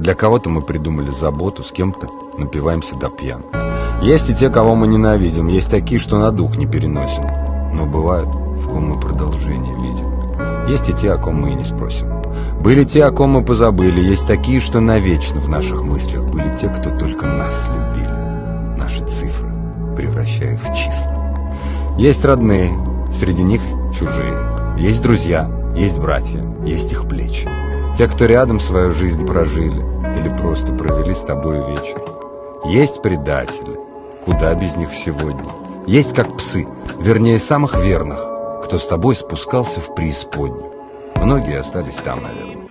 Для кого-то мы придумали заботу, с кем-то напиваемся до пьян. Есть и те, кого мы ненавидим, есть такие, что на дух не переносим. Но бывают, в ком мы продолжение видим. Есть и те, о ком мы и не спросим. Были те, о ком мы позабыли, есть такие, что навечно в наших мыслях были те, кто только нас любили. Наши цифры, превращая в числа. Есть родные, среди них чужие. Есть друзья, есть братья, есть их плечи. Те, кто рядом свою жизнь прожили или просто провели с тобой вечер. Есть предатели, куда без них сегодня. Есть как псы, вернее самых верных, кто с тобой спускался в преисподнюю. Многие остались там, наверное.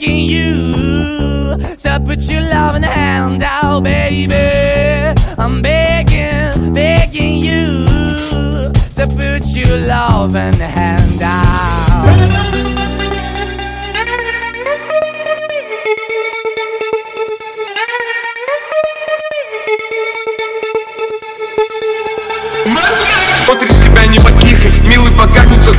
you. To put your loving hand out, baby. I'm begging, begging you. To put your loving hand out.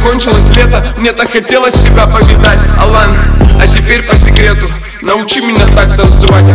Закончилось лето Мне так хотелось тебя повидать. Алан, а теперь по секрету Научи меня так танцевать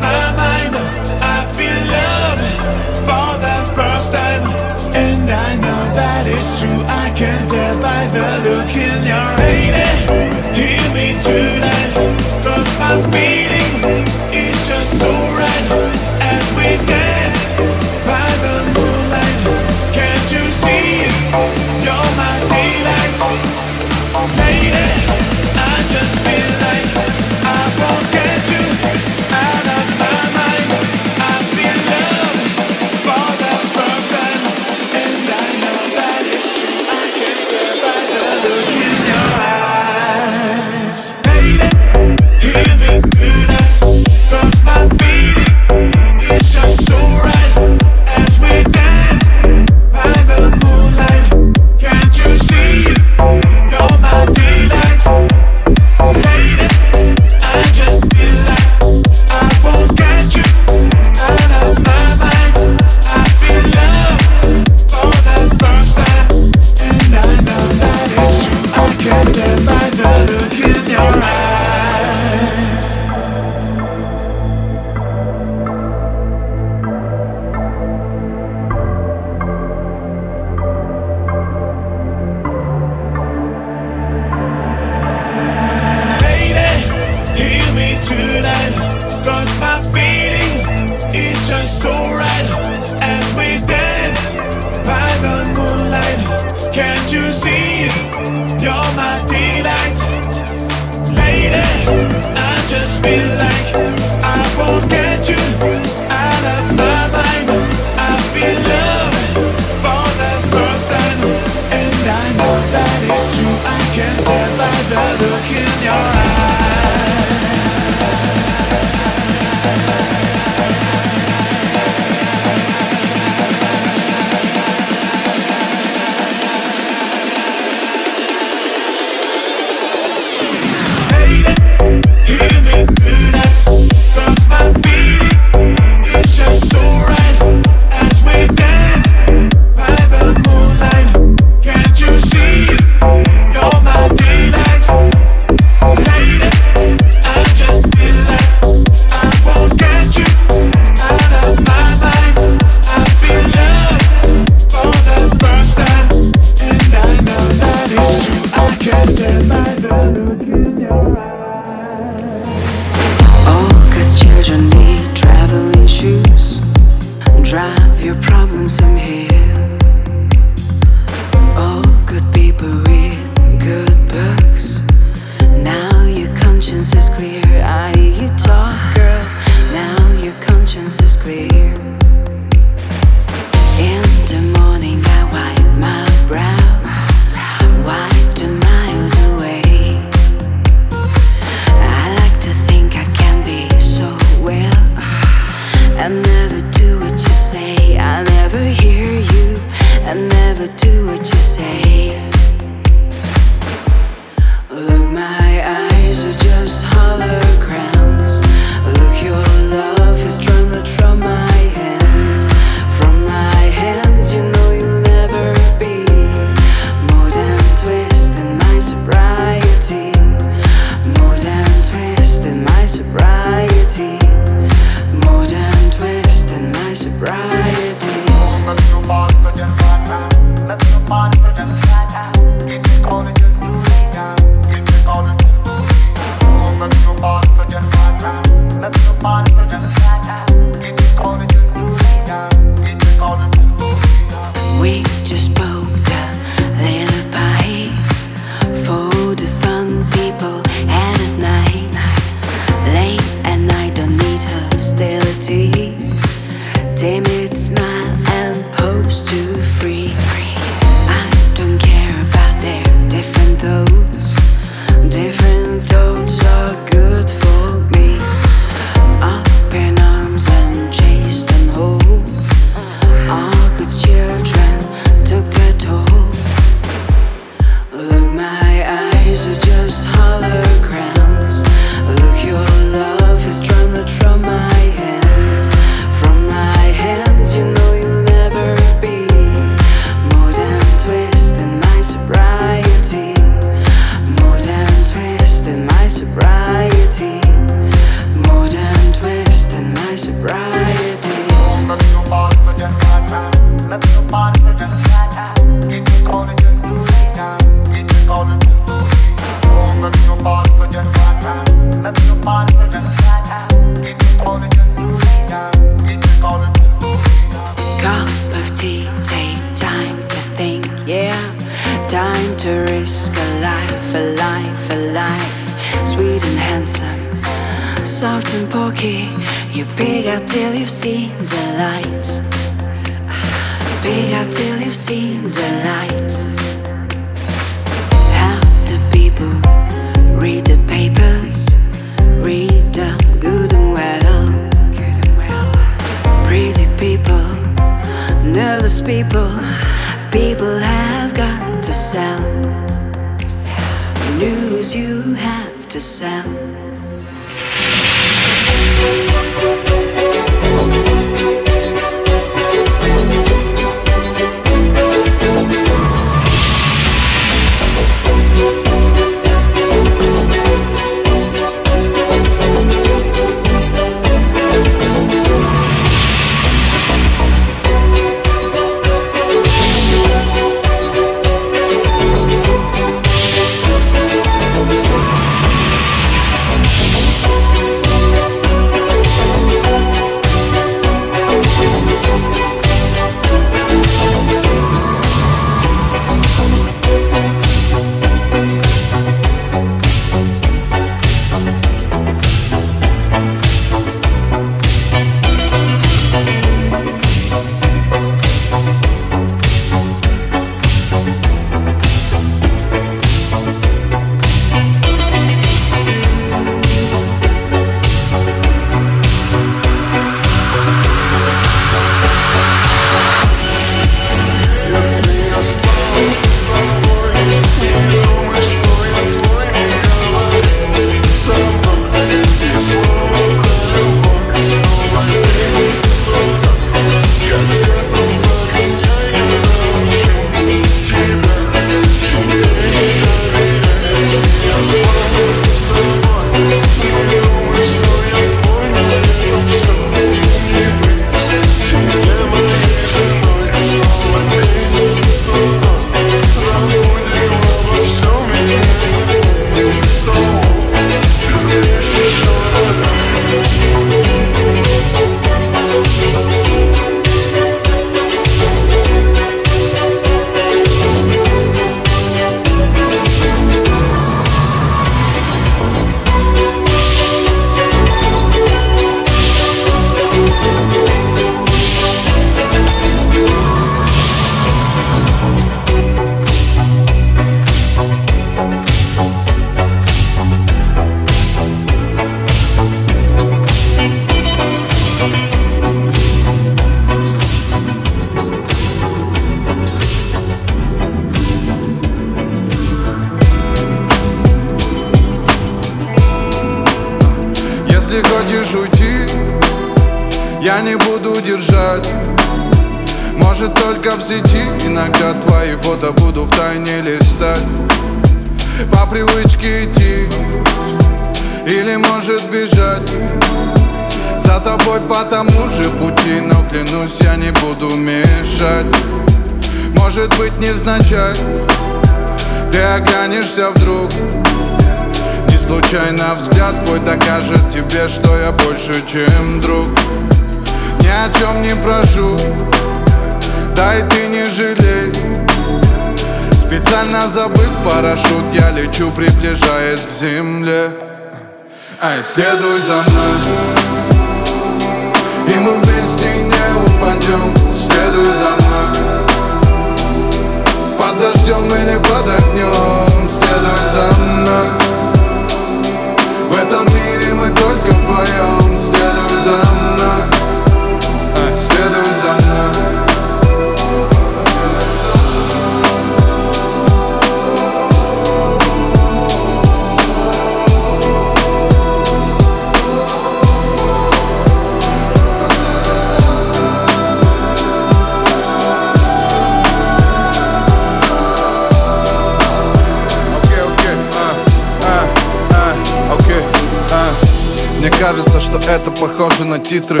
Это похоже на титры.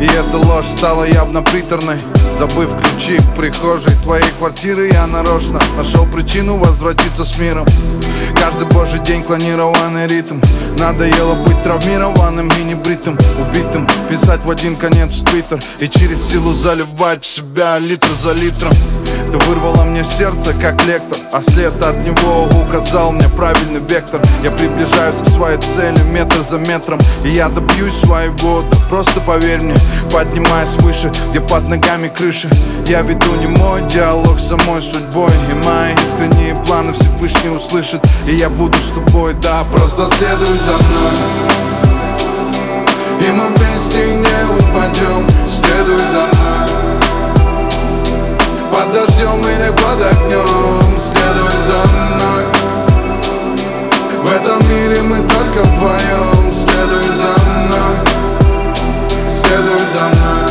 И эта ложь стала явно приторной. Забыв ключи в прихожей твоей квартиры Я нарочно нашел причину возвратиться с миром. Каждый божий день клонированный ритм. Надоело быть травмированным и небритым Убитым, писать в один конец в твиттер И через силу заливать в себя литр за литром. Ты вырвала мне сердце, как лектор А след от него указал мне правильный вектор. Я приближаюсь к своей цели метр за метром И я добьюсь своего, да просто поверь мне Поднимаясь выше, где под ногами крыша. Я веду не мой диалог с самой судьбой И мои искренние планы Всевышний услышит И я буду с тобой, да, просто следуй за мной. И мы вместе не упадем Следуй за мной Под дождем или под огнем. Следуй за мной. В этом мире мы только вдвоем. Следуй за мной. Следуй за мной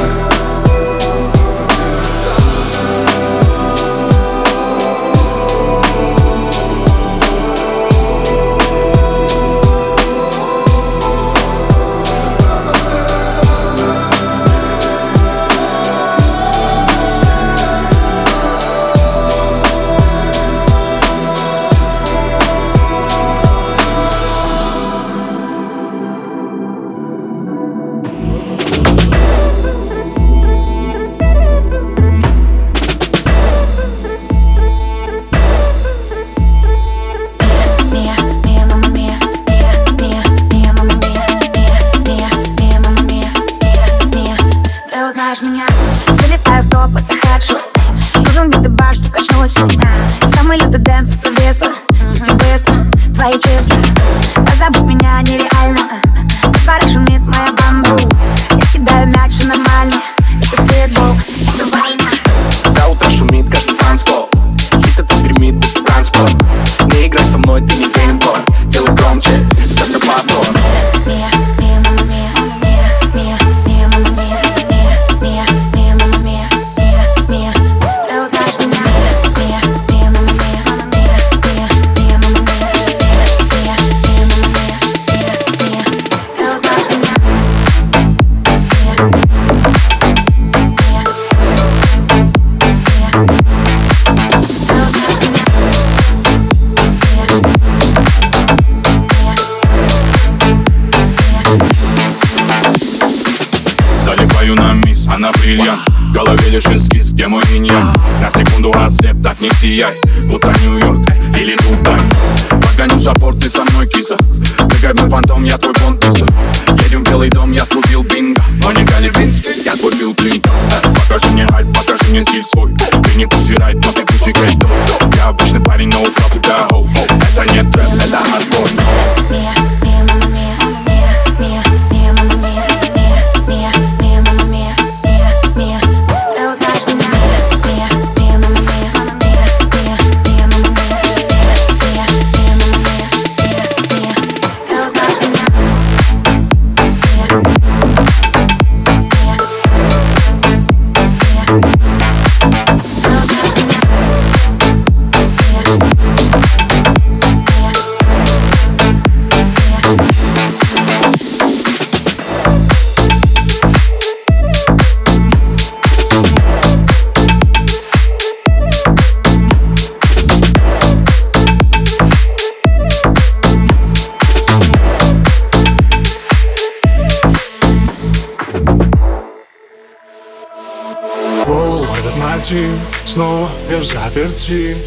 заперти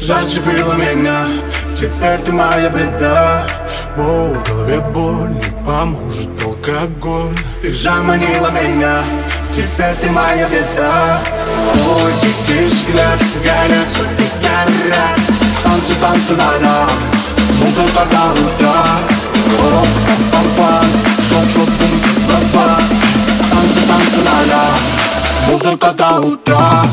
Зацепила меня. Теперь ты моя беда. Воу, в голове боль Не поможет алкоголь. Ты заманила меня. Теперь ты моя беда. Твой дикий взгляд Горят сотни горят Танцы, танцы, да-да Музыка до утра О, пам-пам-пам Шок, шок, бум, ба-ба Танцы, танцы, да-да Музыка до утра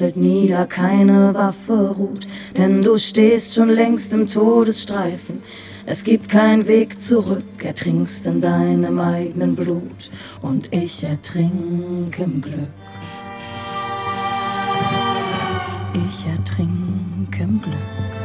Prasselt nieder, keine Waffe ruht, denn du stehst schon längst im Todesstreifen. Es gibt keinen Weg zurück, ertrinkst in deinem eigenen Blut und ich ertrink im Glück. Ich ertrink im Glück.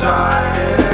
shine.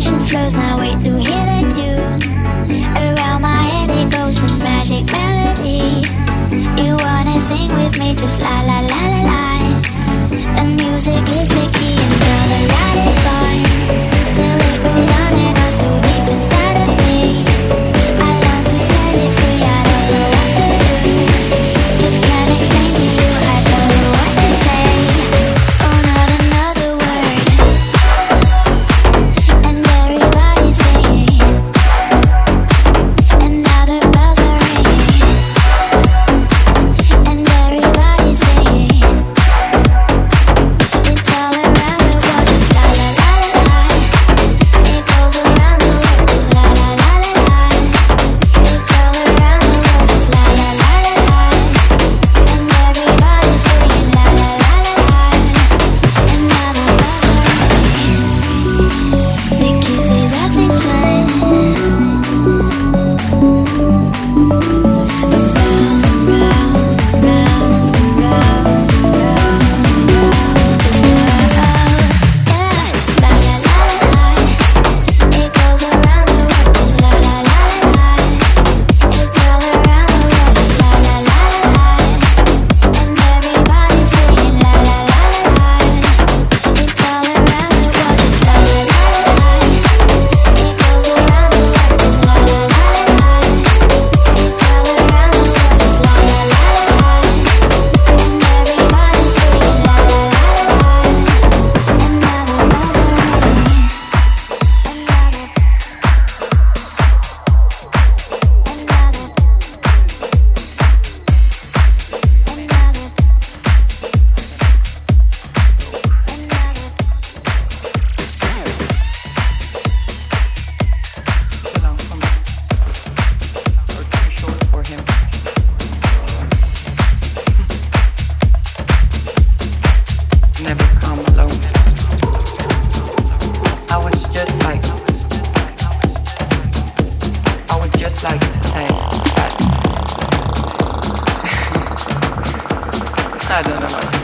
inspiration flows, now wait to hear the tune. Around my head it goes the magic melody. You wanna sing with me, just la la la la la. The music is the I don't know.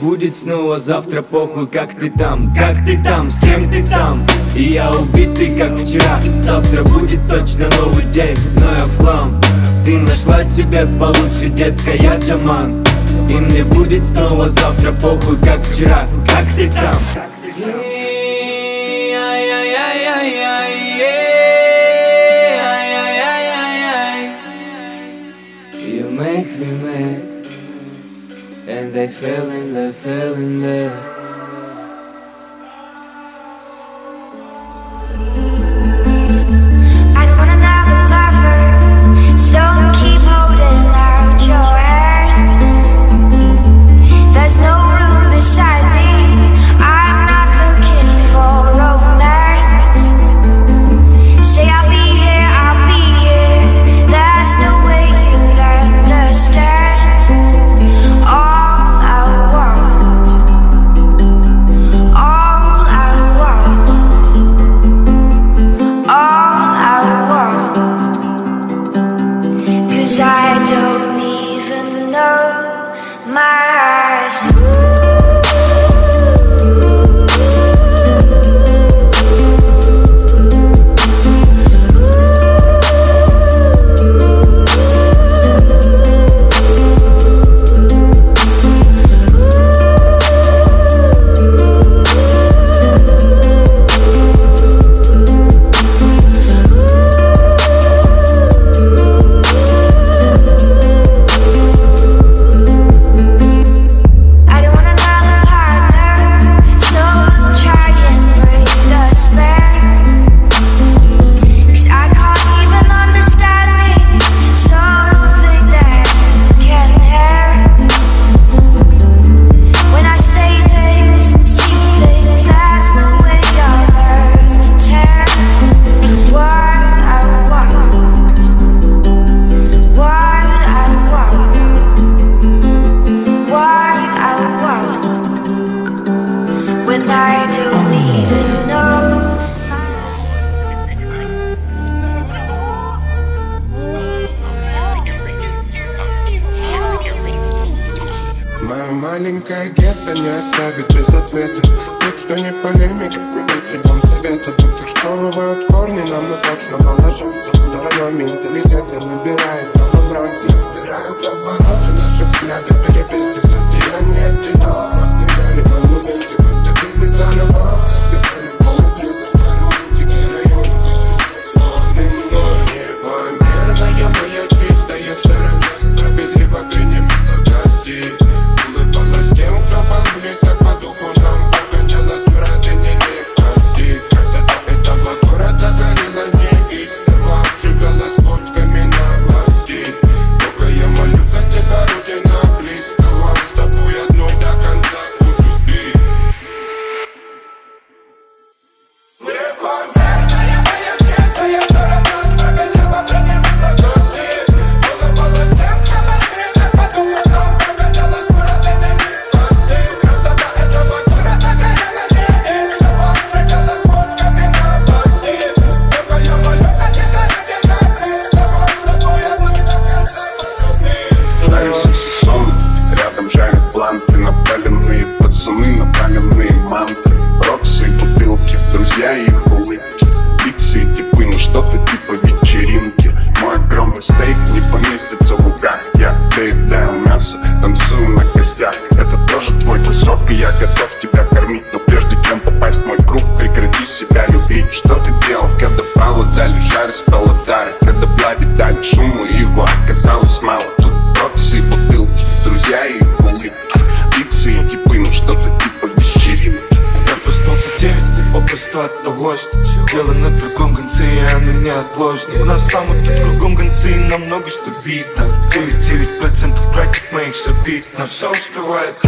Будет снова завтра похуй, как ты там, как ты там, с кем ты там? И я убитый, как вчера, завтра будет точно новый день, но я флам. Ты нашла себе получше, детка, я Джаман. И мне будет снова завтра похуй, как вчера, как ты там? They fell in feeling there, feeling there. Маленькая гетто не оставит без ответа. Тут что не полемика, приличий дом советов Утюжковывают корни нам, но точно мало шансов Сторона менталитета набирает новобранцев Набирают обороты наши взгляды перепеты Деяния титов, расстреляли монументы Добили за любовь, что видно 99% братьев моих забит На все успевает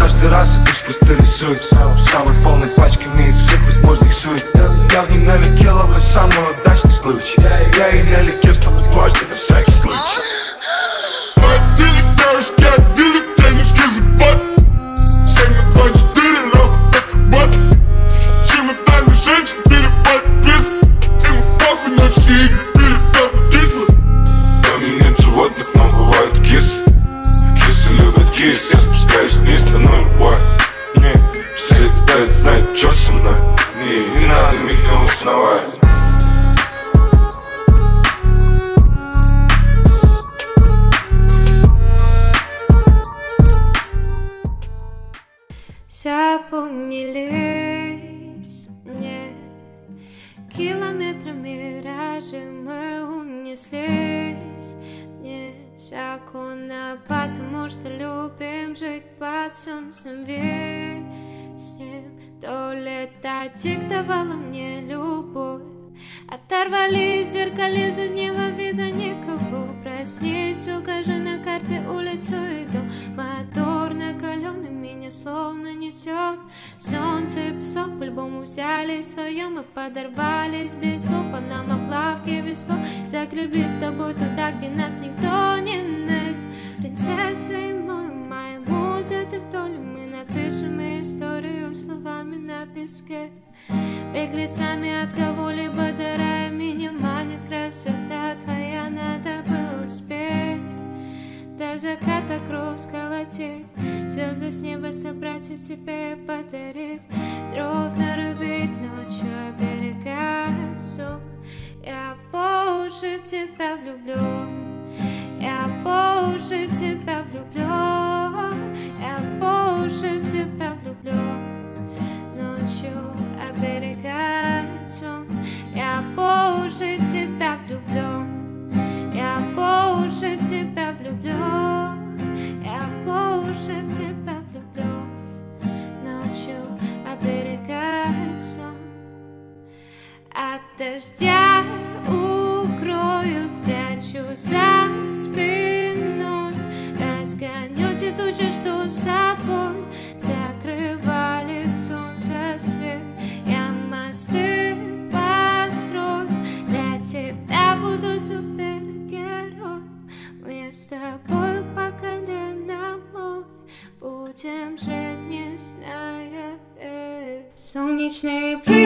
each.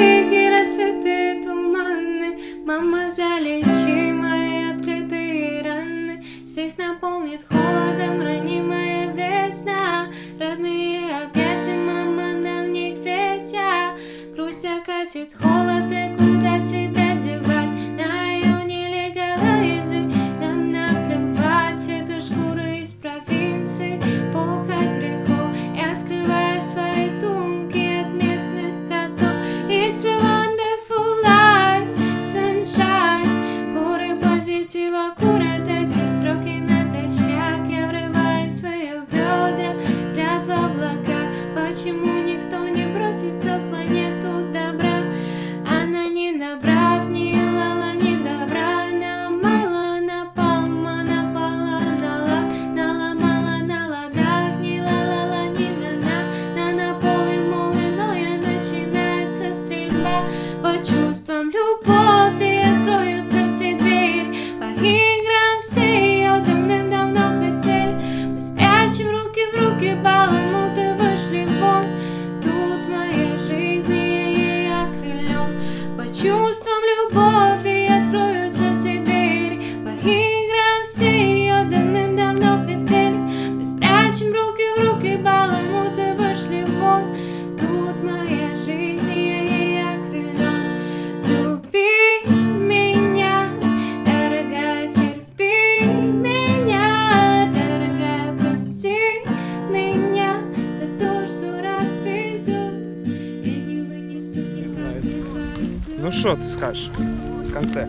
скажешь в конце.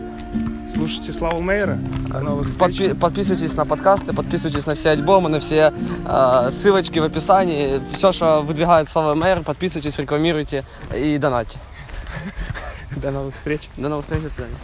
Слушайте Славу Мейера. А Подпи- подписывайтесь на подкасты, подписывайтесь на все альбомы, на все э, ссылочки в описании. Все, что выдвигает Слава Мейер, подписывайтесь, рекламируйте и донатьте. До новых встреч. До новых встреч, до свидания.